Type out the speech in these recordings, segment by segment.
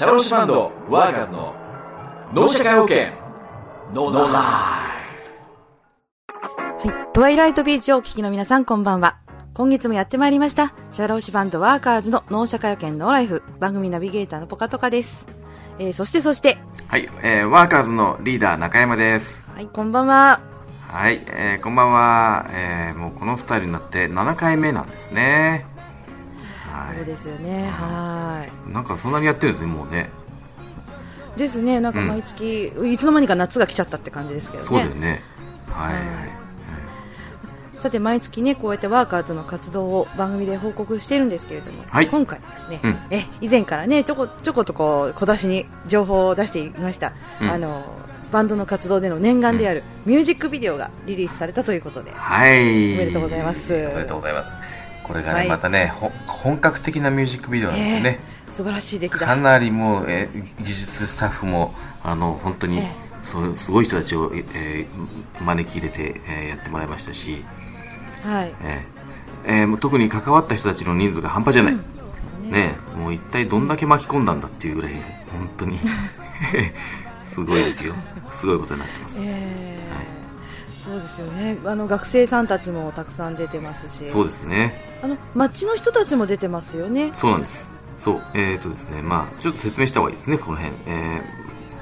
シャローシバンドワーカーズの脳社会保険ノーライはい。トワイライトビーチをお聞きの皆さん、こんばんは。今月もやってまいりました。シャローシバンドワーカーズの脳社会保険ノーライフ。番組ナビゲーターのポカトカです。えー、そしてそして、はい、えー、ワーカーズのリーダー中山です。はい、こんばんは。はい、えー、こんばんは。えー、もうこのスタイルになって7回目なんですね。はそうですよね。はーい。い。なんかそんなにやってるんですね、もうね。ですね。なんか毎月、いつの間にか夏が来ちゃったって感じですけどね。そうだよね。はい、はい。さて毎月ねこうやってワーカーズの活動を番組で報告しているんですけれども、はい今回ですね、うんえ以前からねちょこちょことこう小出しに情報を出していました、うんあのバンドの活動での念願であるミュージックビデオがリリースされたということで、はい。おめでとうございますおめでとうございます。これがね、はい。またね、ほ本格的なミュージックビデオなんですね。えー素晴らしい出来だ。かなりもう、えー技術スタッフもあの本当に、えそうすごい人たちを、えー招き入れて、えーやってもらいましたし、はい。えーえーもう特に関わった人たちの人数が半端じゃない、ねもう一体どんだけ巻き込んだんだっていうぐらい本当に。すごいですよ。すごいことになってます、えーそうですよね。あの学生さんたちもたくさん出てますし。そうですね。あの街の人たちも出てますよね。そうなんです。そう。えっ、とですね。まあちょっと説明した方がいいですね。この辺。えー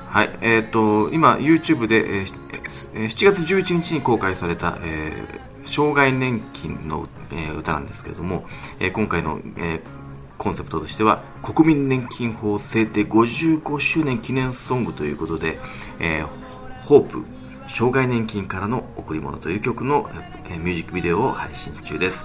はい。えっ、と今 YouTube で、えーしえー7月11日に公開された、えー障害年金の、えー歌なんですけれども、えー今回の、えーコンセプトとしては国民年金法制定55周年記念ソングということで、えーホープ障害年金からの贈り物という曲の、えーミュージックビデオを配信中です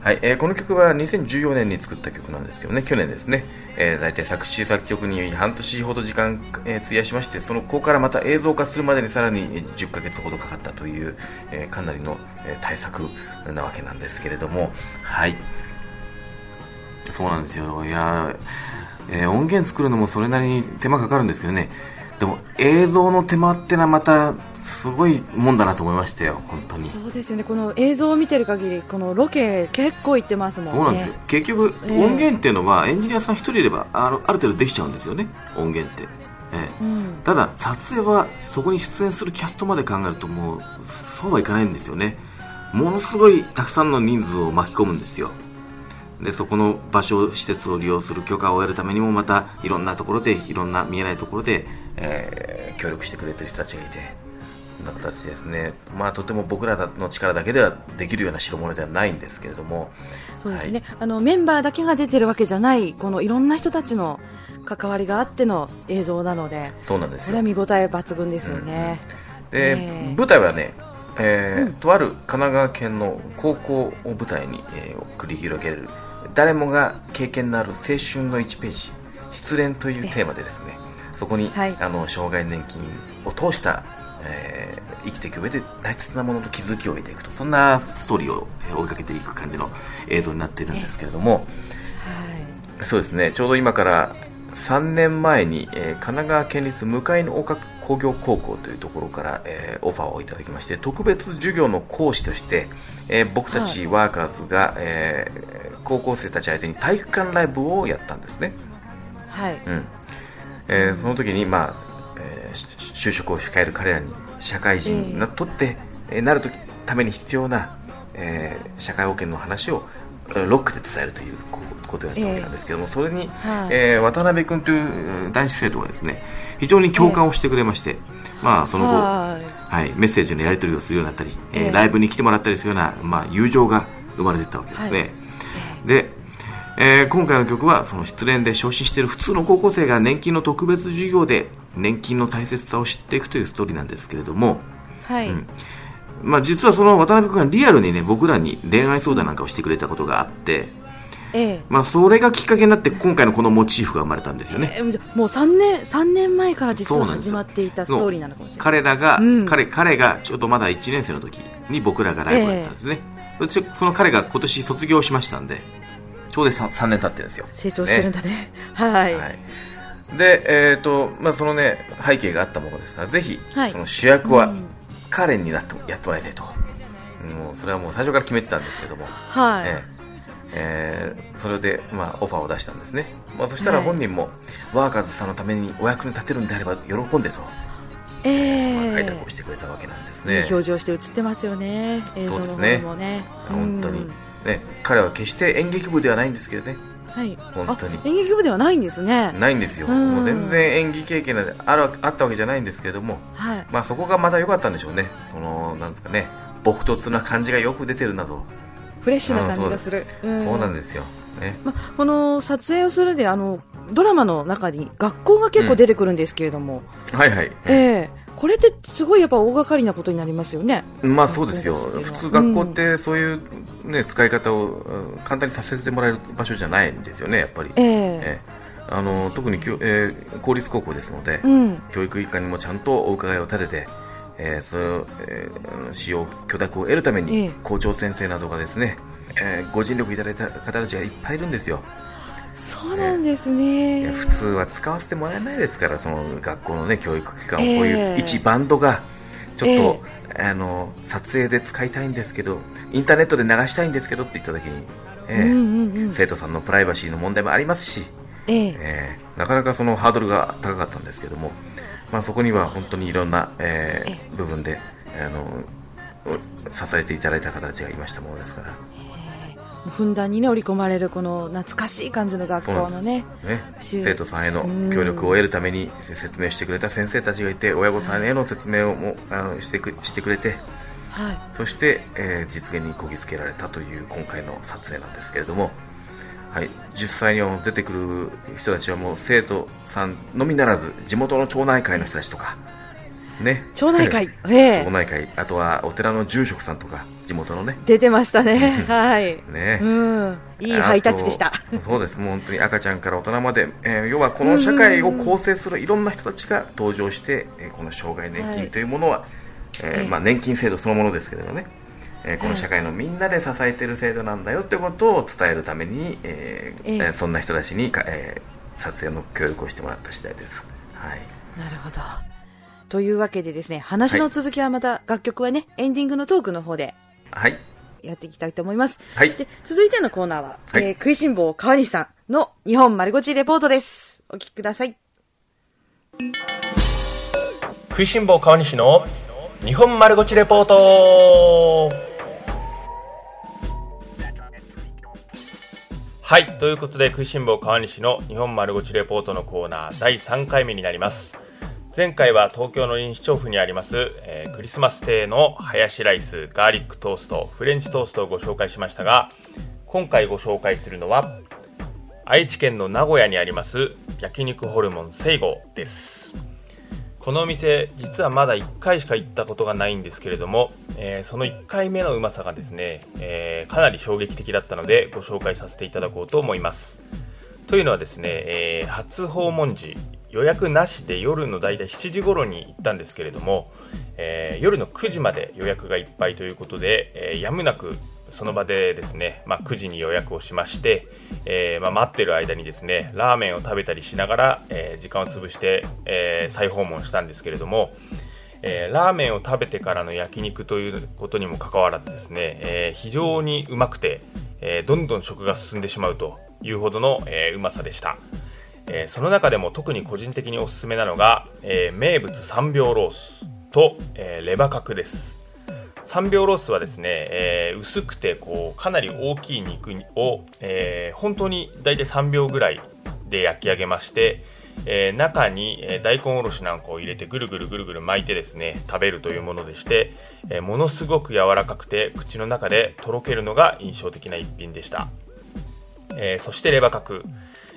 はい、えーこの曲は2014年に作った曲なんですけどね、去年ですね、えー、大体作詞作曲に半年ほど時間、えー費やしまして、そのここからまた映像化するまでにさらにえー10ヶ月ほどかかったという、えーかなりの、えー対策なわけなんですけれども、はい。そうなんですよ。いやー、えー音源作るのもそれなりに手間かかるんですけどね、でも映像の手間ってのはまたすごいもんだなと思いましたよ、本当に。そうですよね。この映像を見てる限りこのロケ結構行ってますもんね。そうなんですよ。結局、ええ。音源っていうのはエンジニアさん一人いればあのある程度できちゃうんですよね。音源って、ええ。うん。ただ撮影はそこに出演するキャストまで考えるともうそうはいかないんですよね。ものすごいたくさんの人数を巻き込むんですよ。でそこの場所施設を利用する許可を得るためにもまたいろんなところでいろんな見えないところで、えー協力してくれてる人たちがいてそんな形ですね、まあ、とても僕らの力だけではできるような代物ではないんですけれども。そうですね、あのメンバーだけが出てるわけじゃないこのいろんな人たちの関わりがあっての映像なのでそうなんですよ。これは見応え抜群ですよね、で、ええ舞台はね、えーとある神奈川県の高校を舞台に、えー繰り広げる。誰もが経験のある青春の1ページ。失恋というテーマでですねそこに、はい。あの障害年金を通した、えー生きていく上で大切なものと気づきを得ていくとそんなストーリーをえー追いかけていく感じの映像になっているんですけれども、そうですね。ちょうど今から3年前に、えー神奈川県立向かいの岡工業高校というところから、えーオファーをいただきまして特別授業の講師として、えー僕たちワーカーズが、えー高校生たち相手に体育館ライブをやったんですね、はい、はい。うんえーその時に、まあえーし就職を控える彼らに社会人になとって、えーなるために必要な、えー社会保険の話をえーロックで伝えるというこことをやったわけなんですけども、それに、はい。えー渡辺君という男子生徒がですね非常に共感をしてくれまして、まあ、その後、はい。はい、メッセージのやり取りをするようになったり、えーええライブに来てもらったりするような、まあ、友情が生まれていったわけですね、はい。で、えー今回の曲はその失恋で昇進している普通の高校生が年金の特別授業で年金の大切さを知っていくというストーリーなんですけれども、はい、うん。まあ、実はその渡辺君がリアルにね僕らに恋愛相談なんかをしてくれたことがあって、ええ。まあ、それがきっかけになって今回のこのモチーフが生まれたんですよね、えーじゃあもう3年三年前から実は始まっていたストーリーなのかもしれない。彼らが、うん。彼彼がちょうどまだ1年生の時に僕らがライブをやったんですね、そしてその彼が今年卒業しましたんでちょうど 3, 3年経ってるんですよ。成長してるんだね。はい、はい、で、えーとまあ、そのね背景があったものですからぜひ、はい。その主役はうん。彼になってやってもらいたいと、もうそれはもう最初から決めてたんですけども、はい、えええーそれで、まあ、オファーを出したんですね、まあ、そしたらはい。本人も、ワーカーズさんのためにお役に立てるんであれば喜んでと、ええ開拓をしてくれたわけなんですいいね。表情して映ってますよね。映像の方そうですね。もね本当に。うんね、彼は決して演劇部ではないんですけどね、はい。本当に。あ演劇部ではないんですね。ないんですよ、うん。もう全然演技経験があるあったわけじゃないんですけれども、はい。まあ、そこがまた良かったんでしょうね、そのなんですかね、朴突な感じがよく出てるなど、フレッシュな感じがする。うん。そうなんですよ、ね、ま、この撮影をするであのドラマの中に学校が結構出てくるんですけれども、はいはい、ええこれってすごいやっぱ大掛かりなことになりますよね。まあそうですよ、普通、学校ってそういう、ね使い方をうん簡単にさせてもらえる場所じゃないんですよね、やっぱり。ええ。ええ。あの特にきょ、えー公立高校ですので、うん。教育一環にもちゃんとお伺いを立てて、えー、それを、えー使用許諾を得るためええ。に校長先生などがですね、えーご尽力いただいた方たちがいっぱいいるんですよ、そうなんですいねや普通は使わせてもらえないですからその学校の、ね、教育機関をこうえいうえ一バンドがちょっと、あの撮影で使いたいんですけどインターネットで流したいんですけどって言った時に、ええうんうんうん。生徒さんのプライバシーの問題もありますし、ええ。えーなかなかそのハードルが高かったんですけども、まあ、そこには本当にいろんな、えーえ部分であの支えていただいた方たちがいましたものですから、ふんだんにね織り込まれるこの懐かしい感じの学校のねね、生徒さんへの協力を得るために説明してくれた先生たちがいて親御さんへの説明をもあのしてくしてくれてはい。そして、えー実現にこぎつけられたという今回の撮影なんですけれども、はい、実際には出てくる人たちはもう生徒さんのみならず地元の町内会の人たちとか、ね、町内会。ええ。町内会。あとはお寺の住職さんとか地元のね。出てましたね。はい。ね。うん。いいハイタッチでした。そうです。もう本当に赤ちゃんから大人まで、えー要はこの社会を構成するいろんな人たちが登場して、えーこの障害年金というものは、えーええ。まあ、年金制度そのものですけれどね、えーこの社会のみんなで支えている制度なんだよってことを伝えるために、えーええ。えーそんな人たちにか、えー撮影の協力をしてもらった次第です。はい。なるほどというわけでですね話の続きはまた楽曲はねエンディングのトークの方ではい。やっていきたいと思います。はい。で、続いてのコーナーは、はい。えー食いしん坊川西さんの日本丸ごちレポートです。お聞きください。食いしん坊川西の日本丸ごちレポート。はい。ということで食いしん坊川西の日本丸ごちレポートのコーナー第3回目になります前回は東京の臨市調布にあります、えークリスマス亭のハヤシライスガーリックトーストフレンチトーストをご紹介しましたが今回ご紹介するのは愛知県の名古屋にあります焼肉ホルモンセイゴです。このお店実はまだ1回しか行ったことがないんですけれども、えーその1回目のうまさがですね、えーかなり衝撃的だったのでご紹介させていただこうと思います。というのはですね、えー初訪問時予約なしで夜の大体7時頃に行ったんですけれども、えー夜の9時まで予約がいっぱいということで、えーやむなくその場でですね、まあ、9時に予約をしまして、えーまあ、待ってる間にですねラーメンを食べたりしながら、えー時間を潰して、えー再訪問したんですけれども、えーラーメンを食べてからの焼肉ということにもかかわらずですね、えー非常にうまくて、えーどんどん食が進んでしまうと。いうほどの、えーうまさでした、えーその中でも特に個人的におすすめなのが、えー名物3秒ロースと、えーレバ角です。3秒ロースはですね、えー薄くてこうかなり大きい肉を、えー本当に大体3秒ぐらいで焼き上げまして、えー中に、え大根おろしなんかを入れてぐるぐるぐるぐる巻いてですね食べるというものでして、えものすごく柔らかくて口の中でとろけるのが印象的な一品でした、えーそしてレバ角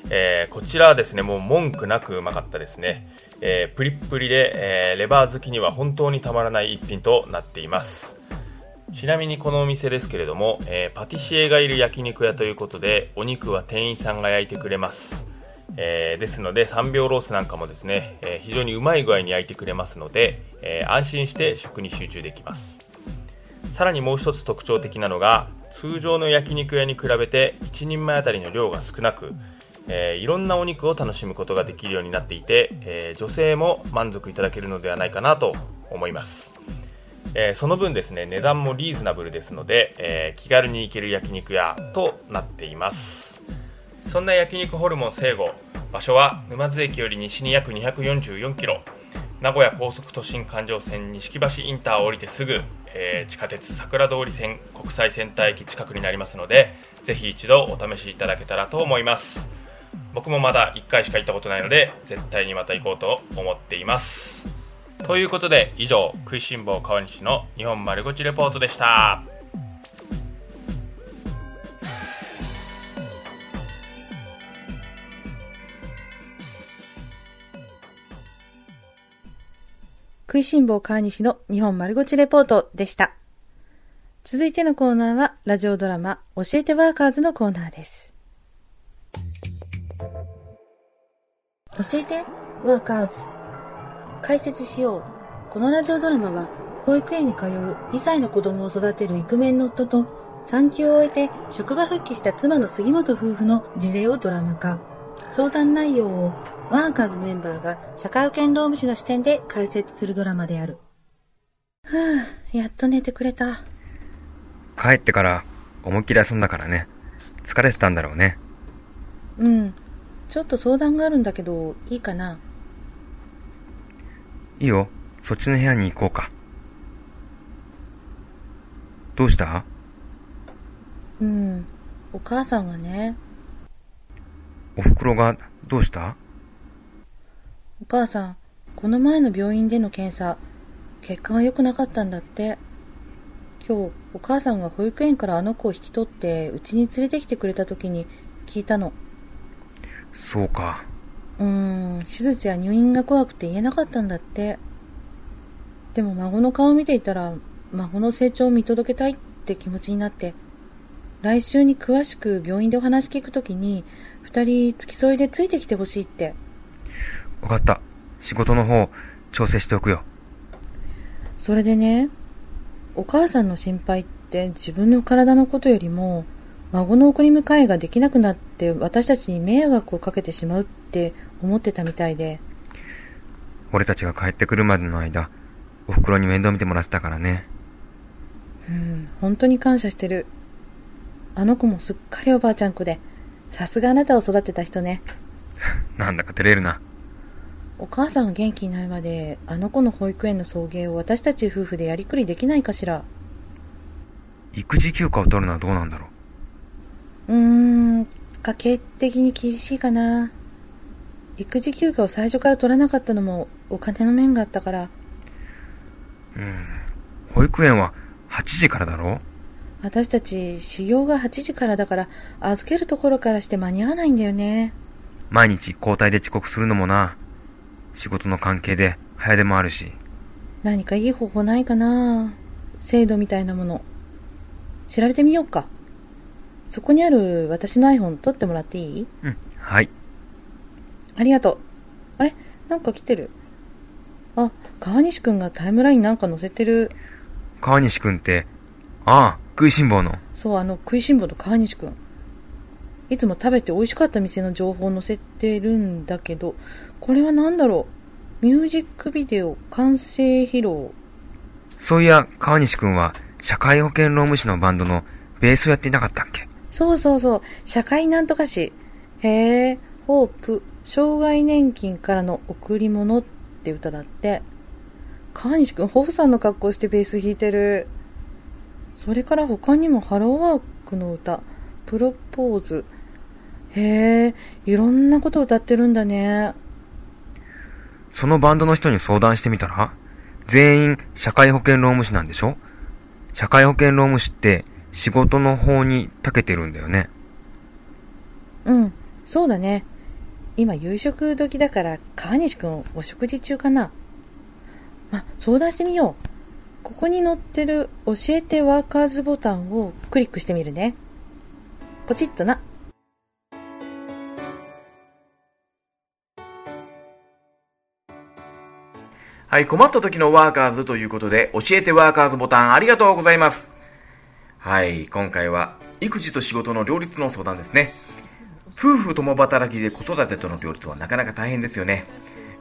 えーこちらはですね、もう文句なくうまかったですね。えープリップリで、えーレバー好きには本当にたまらない一品となっています。ちなみにこのお店ですけれども、えーパティシエがいる焼肉屋ということで、お肉は店員さんが焼いてくれます。えーですので、3秒ロースなんかもですね、えー非常にうまい具合に焼いてくれますので、え安心して食に集中できます。さらにもう一つ特徴的なのが通常の焼肉屋に比べて1人前あたりの量が少なく、えーいろんなお肉を楽しむことができるようになっていて、えー女性も満足いただけるのではないかなと思います、えーその分ですね値段もリーズナブルですので、えー気軽に行ける焼肉屋となっています。そんな焼肉ホルモン聖護場所は沼津駅より西に約244キロ。名古屋高速都心環状線錦橋インターを降りてすぐ、えー、地下鉄桜通り線国際センター駅近くになりますのでぜひ一度お試しいただけたらと思います。僕もまだ1回しか行ったことないので絶対にまた行こうと思っています。ということで以上食いしん坊川西の日本丸ごちレポートでした。食いしん坊川西の日本丸ごちレポートでした。続いてのコーナーは、ラジオドラマ、教えてワーカーズのコーナーです。教えてワーカーズ。解説しよう。このラジオドラマは、保育園に通う2歳の子供を育てるイクメンの夫と、産休を終えて職場復帰した妻の杉本夫婦の事例をドラマ化。相談内容をワーカーズメンバーが社会保険労務士の視点で解説するドラマである。ふぅ、やっと寝てくれた。帰ってから思いっきり遊んだからね。疲れてたんだろうね。うん。ちょっと相談があるんだけど、いいかな？いいよ。そっちの部屋に行こうか。どうした？うん。お母さんがね、お袋がどうした？お母さん、この前の病院での検査、結果が良くなかったんだって。今日、お母さんが保育園からあの子を引き取って、うちに連れてきてくれた時に聞いたの。そうか。うーん、手術や入院が怖くて言えなかったんだって。でも孫の顔を見ていたら、孫の成長を見届けたいって気持ちになって、来週に詳しく病院でお話聞くときに、二人付き添いでついてきてほしいって。わかった。仕事の方、調整しておくよ。それでね、お母さんの心配って自分の体のことよりも、孫の送り迎えができなくなって私たちに迷惑をかけてしまうって思ってたみたいで、俺たちが帰ってくるまでの間、お袋に面倒見てもらってたからね。うん、本当に感謝してる。あの子もすっかりおばあちゃん子で、さすがあなたを育てた人ね。なんだか照れるな。お母さんが元気になるまで、あの子の保育園の送迎を私たち夫婦でやりくりできないかしら。育児休暇を取るのはどうなんだろう。うーん、家計的に厳しいかな。育児休暇を最初から取らなかったのもお金の面があったから、保育園は8時からだろ私たち始業が8時からだから、預けるところからして間に合わないんだよね。毎日交代で遅刻するのもな。仕事の関係で早出もあるし。何かいい方法ないかな？制度みたいなもの。調べてみようか。そこにある私の iPhone 取ってもらっていい？うん、はい。ありがとう。あれ？なんか来てる。あ、川西くんがタイムラインなんか載せてる。川西くんって、ああ、食いしん坊の。そう、あの、食いしん坊の川西くん。いつも食べて美味しかった店の情報を載せてるんだけど、これは何だろう？ミュージックビデオ完成披露。そういや、川西くんは、社会保険労務士のバンドのベースをやっていなかったっけ？そうそうそう、社会なんとかし。へえ、ホープ、障害年金からの贈り物って歌だって。川西くん、ホープさんの格好してベース弾いてる。それから他にもハローワークの歌、プロポーズ。へえ、いろんなこと歌ってるんだね。そのバンドの人に相談してみたら全員社会保険労務士なんでしょ？社会保険労務士って仕事の方に長けてるんだよね。うん、そうだね。今夕食時だから川西くんお食事中かな。ま、相談してみよう。ここに載ってる教えてワーカーズボタンをクリックしてみるね。ポチッとな。はい、困った時のワーカーズということで、教えてワーカーズボタンありがとうございます。はい、今回は、育児と仕事の両立の相談ですね。夫婦共働きで子育てとの両立はなかなか大変ですよね。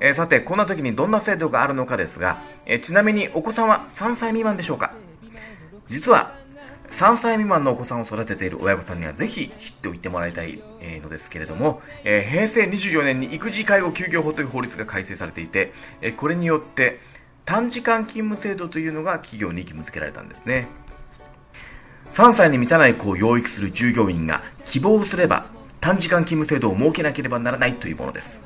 えーさて、こんな時にどんな制度があるのかですが、えーちなみにお子さんは3歳未満でしょうか？実は、3歳未満のお子さんを育てている親御さんにはぜひ知っておいてもらいたいのですけれども、えー平成24年に育児介護休業法という法律が改正されていて、えこれによって短時間勤務制度というのが企業に義務付けられたんですね。3歳に満たない子を養育する従業員が希望すれば短時間勤務制度を設けなければならないというものです。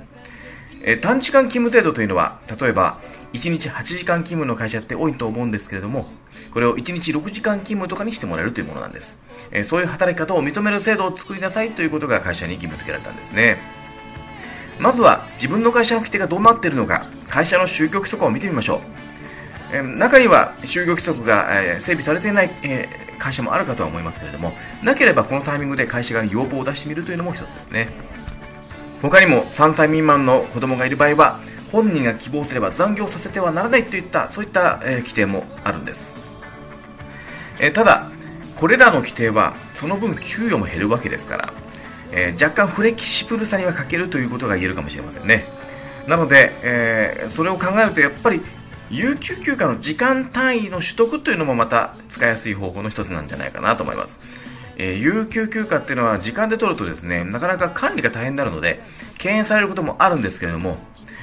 え短時間勤務制度というのは、例えば1日8時間勤務の会社って多いと思うんですけれども、これを1日6時間勤務とかにしてもらえるというものなんです。えそういう働き方を認める制度を作りなさいということが会社に義務付けられたんですね。まずは自分の会社の規定がどうなっているのか、会社の就業規則を見てみましょう。え中には就業規則が、え整備されていない、え会社もあるかとは思いますけれども、なければこのタイミングで会社が要望を出してみるというのも一つですね。他にも3歳未満の子供がいる場合は、本人が希望すれば残業させてはならないといった、そういった、えー規定もあるんです。えーただ、これらの規定はその分給与も減るわけですから、えー若干フレキシブルさには欠けるということが言えるかもしれませんね。なので、えそれを考えるとやっぱり有給休暇の時間単位の取得というのもまた使いやすい方法の一つなんじゃないかなと思います。えー有給休暇っていうのは時間で取るとですね、なかなか管理が大変になるので、敬遠されることもあるんですけれども、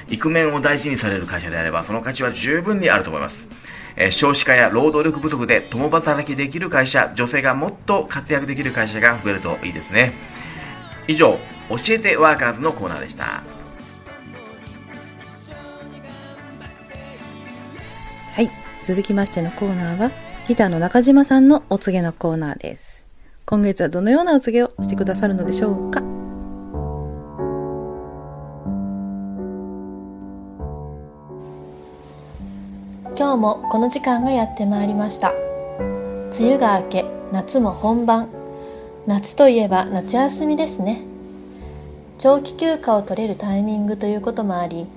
イクメンを大事にされる会社であれば、その価値は十分にあると思います。えー少子化や労働力不足で共働きできる会社、女性がもっと活躍できる会社が増えるといいですね。以上、教えてワーカーズのコーナーでした。はい。続きましてのコーナーは、ギターの中島さんのお告げのコーナーです。今月はどのようなお告げをしてくださるのでしょうか？今日もこの時間がやってまいりました。梅雨が明け夏も本番。夏といえば夏休みですね。長期休暇を取れるタイミングということもあり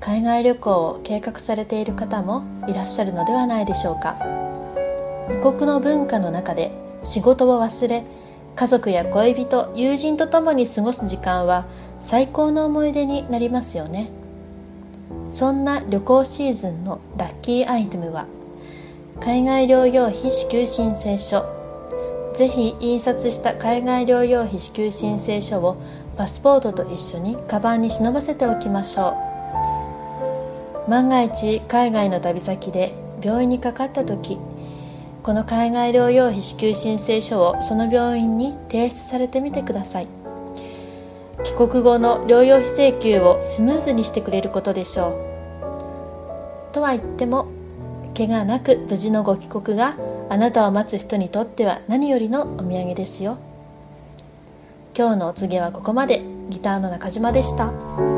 海外旅行を計画されている方もいらっしゃるのではないでしょうか。異国の文化の中で仕事を忘れ家族や恋人友人と共に過ごす時間は最高の思い出になりますよね。そんな旅行シーズンのラッキーアイテムは海外療養費支給申請書ぜひ印刷した海外療養費支給申請書をパスポートと一緒にカバンに忍ばせておきましょう。万が一海外の旅先で病院にかかった時この海外療養費支給申請書をその病院に提出されてみてください。帰国後の療養費請求をスムーズにしてくれることでしょう。とは言っても怪我なく無事のご帰国があなたを待つ人にとっては何よりのお土産ですよ。今日のお告げはここまで。ギターの中島でした。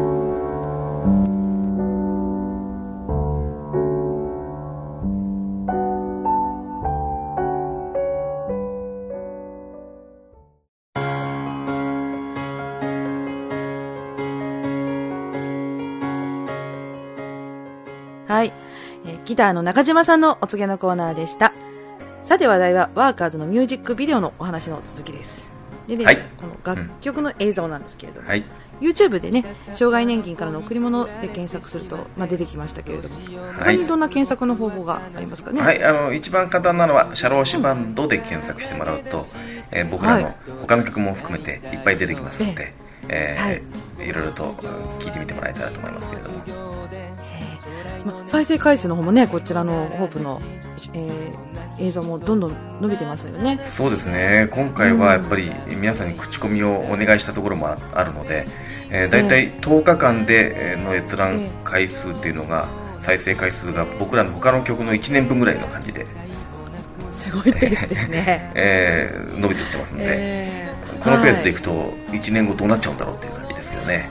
ギターの中島さんのお告げのコーナーでした。さて話題はワーカーズのミュージックビデオのお話の続きです。でね、はいこの楽曲の映像なんですけれども、はい。YouTube でね、障害年金からの贈り物で検索すると、まあ、出てきましたけれども、他にどんな検索の方法がありますかね？はい、あの一番簡単なのはシャローシバンドで検索してもらうと、えー僕らはの他の曲も含めていっぱい出てきますので、えはいいろいろと聞いてみてもらえたらと思いますけれども、まあ再生回数の方もね、こちらのホープの、えー映像もどんどん伸びてますよね。そうですね、今回はやっぱり皆さんに口コミをお願いしたところもああるので、えー、大体10日間でえーの閲覧回数っていうのが、再生回数が僕らの他の曲の1年分ぐらいの感じで、すごいペースですね。えー伸びていってますので、えーこのペースでい。くはと1年後どうなっちゃうんだろうっていう感じですけどね。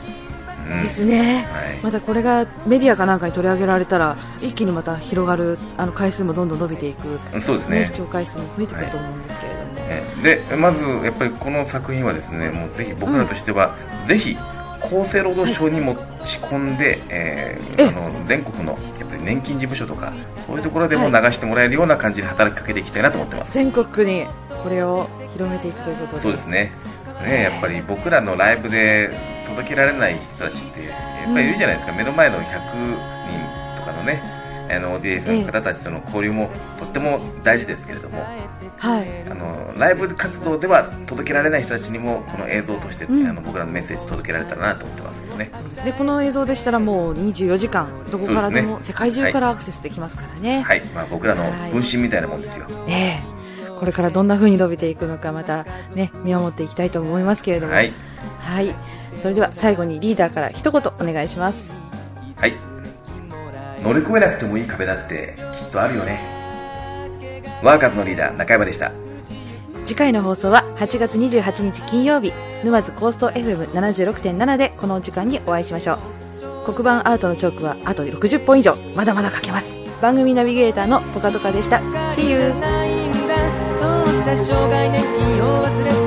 うん。ですね。はい。またこれがメディアかなんかに取り上げられたら一気にまた広がるあの回数もどんどん伸びていく、そうですね。視聴回数も増えてくると思うんですけれども、えでまずやっぱりこの作品はですねもうぜひ僕らとしては、ぜひ厚生労働省に持ち込んで、えーえ。あの全国のやっぱり年金事務所とかそういうところでも流してもらえるような感じで働きかけていきたいなと思ってます、全国にこれを広めていくということで。そうですねねやっぱり僕らのライブで届けられない人たちってやっぱりいるじゃないですか、目の前の100人とかのねあの ODS の方たちとの交流もとっても大事ですけれども、はい。あのライブ活動では届けられない人たちにもこの映像として、うん。あの僕らのメッセージ届けられたらなと思ってますけどね。そうですねこの映像でしたらもう24時間どこからでも世界中からアクセスできますからね、はい、まあ、僕らの分身みたいなもんですよ。ええこれからどんな風に伸びていくのかまたね見守っていきたいと思いますけれども。はい。はい。それでは最後にリーダーから一言お願いします。はい。乗り越えなくてもいい壁だってきっとあるよね。ワーカーズのリーダー中山でした。次回の放送は8月28日金曜日沼津コースト FM76.7 でこの時間にお会いしましょう。黒板アートのチョークはあと60本以上。まだまだ書けます。番組ナビゲーターのポカトカでした。See you! 生涯年金を忘れて